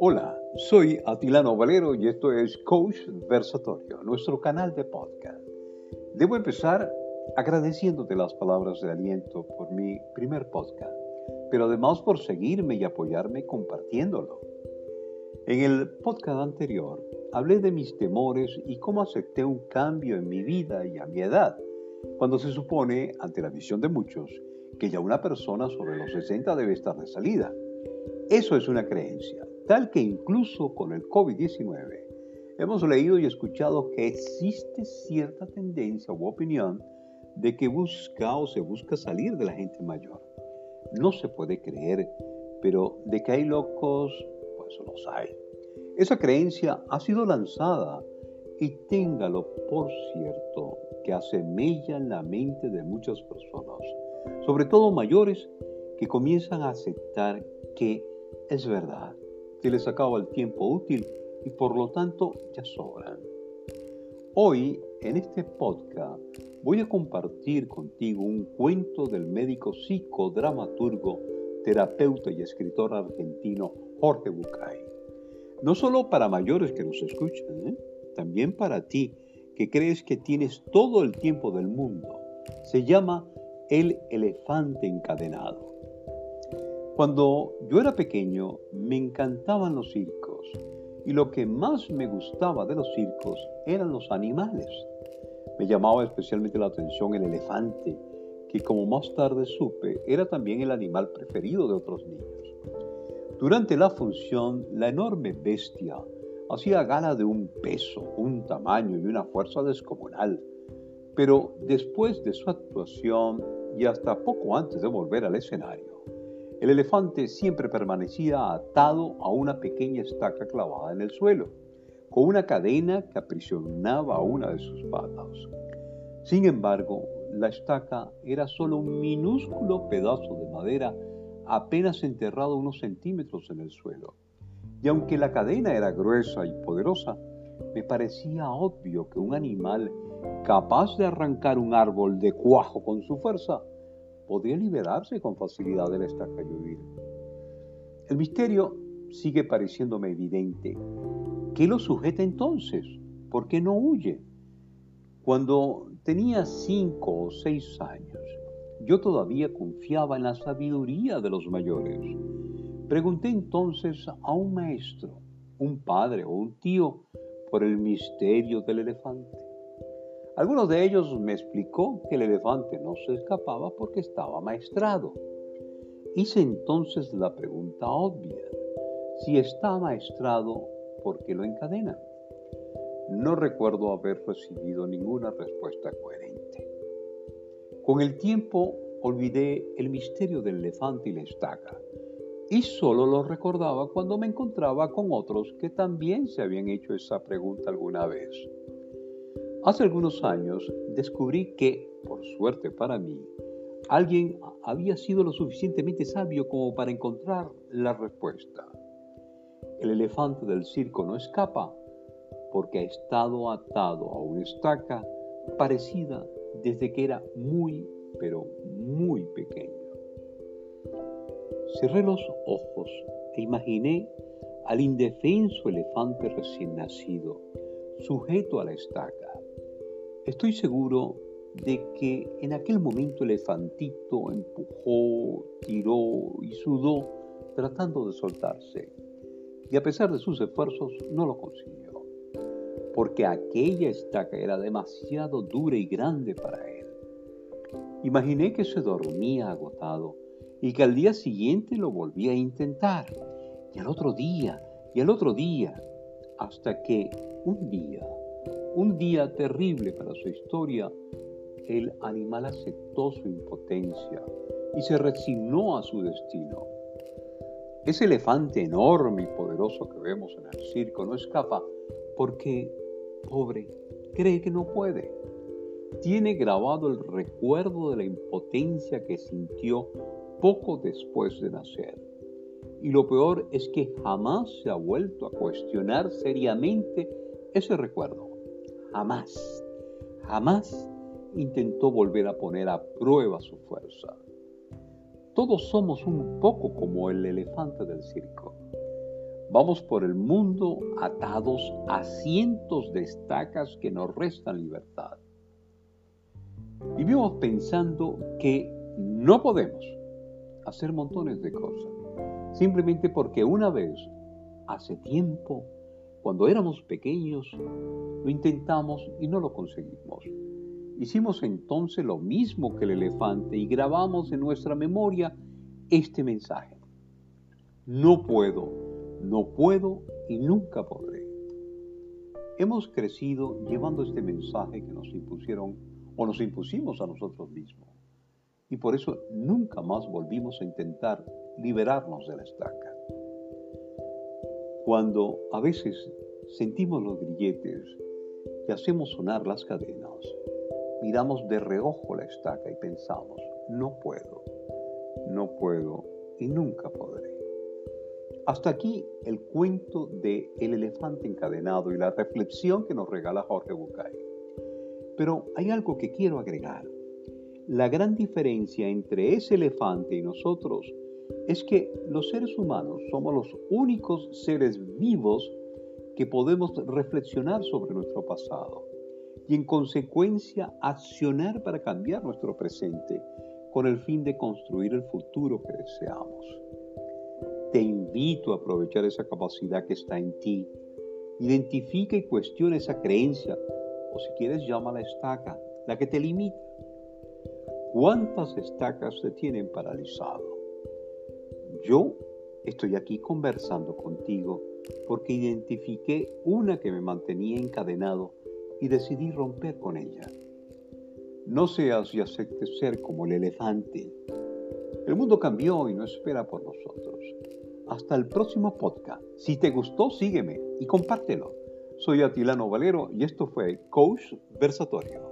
Hola, soy Atilano Valero y esto es Coach Versatorio, nuestro canal de podcast. Debo empezar agradeciéndote las palabras de aliento por mi primer podcast, pero además por seguirme y apoyarme compartiéndolo. En el podcast anterior hablé de mis temores y cómo acepté un cambio en mi vida y a mi edad, cuando se supone, ante la visión de muchos, que ya una persona sobre los 60 debe estar de salida. Eso es una creencia, tal que incluso con el COVID-19 hemos leído y escuchado que existe cierta tendencia u opinión de que busca o se busca salir de la gente mayor. No se puede creer, pero de que hay locos, pues los hay. Esa creencia ha sido lanzada y téngalo por cierto que hace mella en la mente de muchas personas, sobre todo mayores que comienzan a aceptar que es verdad se les acaba el tiempo útil y por lo tanto ya sobran. Hoy, en este podcast, voy a compartir contigo un cuento del médico psicodramaturgo, terapeuta y escritor argentino Jorge Bucay. No solo para mayores que nos escuchan, ¿eh? también para ti que crees que tienes todo el tiempo del mundo. Se llama El elefante encadenado. Cuando yo era pequeño me encantaban los circos y lo que más me gustaba de los circos eran los animales. Me llamaba especialmente la atención el elefante, que como más tarde supe era también el animal preferido de otros niños. Durante la función, la enorme bestia hacía gala de un peso, un tamaño y una fuerza descomunal. Pero después de su actuación y hasta poco antes de volver al escenario, el elefante siempre permanecía atado a una pequeña estaca clavada en el suelo, con una cadena que aprisionaba una de sus patas. Sin embargo, la estaca era solo un minúsculo pedazo de madera apenas enterrado unos centímetros en el suelo. Y aunque la cadena era gruesa y poderosa, me parecía obvio que un animal capaz de arrancar un árbol de cuajo con su fuerza podía liberarse con facilidad de la estaca huir. El misterio sigue pareciéndome evidente. ¿Qué lo sujeta entonces? ¿Por qué no huye? Cuando tenía cinco o seis años, yo todavía confiaba en la sabiduría de los mayores. Pregunté entonces a un maestro, un padre o un tío por el misterio del elefante. Algunos de ellos me explicó que el elefante no se escapaba porque estaba maestrado. Hice entonces la pregunta obvia. Si está maestrado, ¿por qué lo encadena? No recuerdo haber recibido ninguna respuesta coherente. Con el tiempo olvidé el misterio del elefante y la estaca y solo lo recordaba cuando me encontraba con otros que también se habían hecho esa pregunta alguna vez. Hace algunos años descubrí que, por suerte para mí, alguien había sido lo suficientemente sabio como para encontrar la respuesta. El elefante del circo no escapa porque ha estado atado a una estaca parecida desde que era muy, pero muy pequeño. Cerré los ojos e imaginé al indefenso elefante recién nacido, sujeto a la estaca Estoy seguro de que en aquel momento el elefantito empujó, tiró y sudó tratando de soltarse. Y a pesar de sus esfuerzos no lo consiguió, porque aquella estaca era demasiado dura y grande para él. Imaginé que se dormía agotado y que al día siguiente lo volvía a intentar, y al otro día, y al otro día, hasta que un día un día terrible para su historia, el animal aceptó su impotencia y se resignó a su destino. Ese elefante enorme y poderoso que vemos en el circo no escapa porque, pobre, cree que no puede. Tiene grabado el recuerdo de la impotencia que sintió poco después de nacer. Y lo peor es que jamás se ha vuelto a cuestionar seriamente ese recuerdo jamás, jamás intentó volver a poner a prueba su fuerza. todos somos un poco como el elefante del circo. Vamos por el mundo atados a cientos de estacas que nos restan libertad. Vivimos pensando que no podemos hacer montones de cosas, simplemente porque una vez, hace tiempo, cuando éramos pequeños, lo intentamos y no lo conseguimos. Hicimos entonces lo mismo que el elefante y grabamos en nuestra memoria este mensaje. No puedo, no puedo y nunca podré. Hemos crecido llevando este mensaje que nos impusieron o nos impusimos a nosotros mismos. Y por eso nunca más volvimos a intentar liberarnos de la estaca. Cuando a veces sentimos los grilletes y hacemos sonar las cadenas, miramos de reojo la estaca y pensamos, no puedo, no puedo y nunca podré. Hasta aquí el cuento de El elefante encadenado y la reflexión que nos regala Jorge Bucay. Pero hay algo que quiero agregar. La gran diferencia entre ese elefante y nosotros es que los seres humanos somos los únicos seres vivos que podemos reflexionar sobre nuestro pasado y en consecuencia accionar para cambiar nuestro presente con el fin de construir el futuro que deseamos. Te invito a aprovechar esa capacidad que está en ti. Identifica y cuestiona esa creencia, o si quieres llama la estaca, la que te limita. ¿Cuántas estacas te tienen paralizado? Yo estoy aquí conversando contigo porque identifiqué una que me mantenía encadenado y decidí romper con ella. No seas y aceptes ser como el elefante. El mundo cambió y no espera por nosotros. Hasta el próximo podcast. Si te gustó, sígueme y compártelo. Soy Atilano Valero y esto fue Coach Versatorio.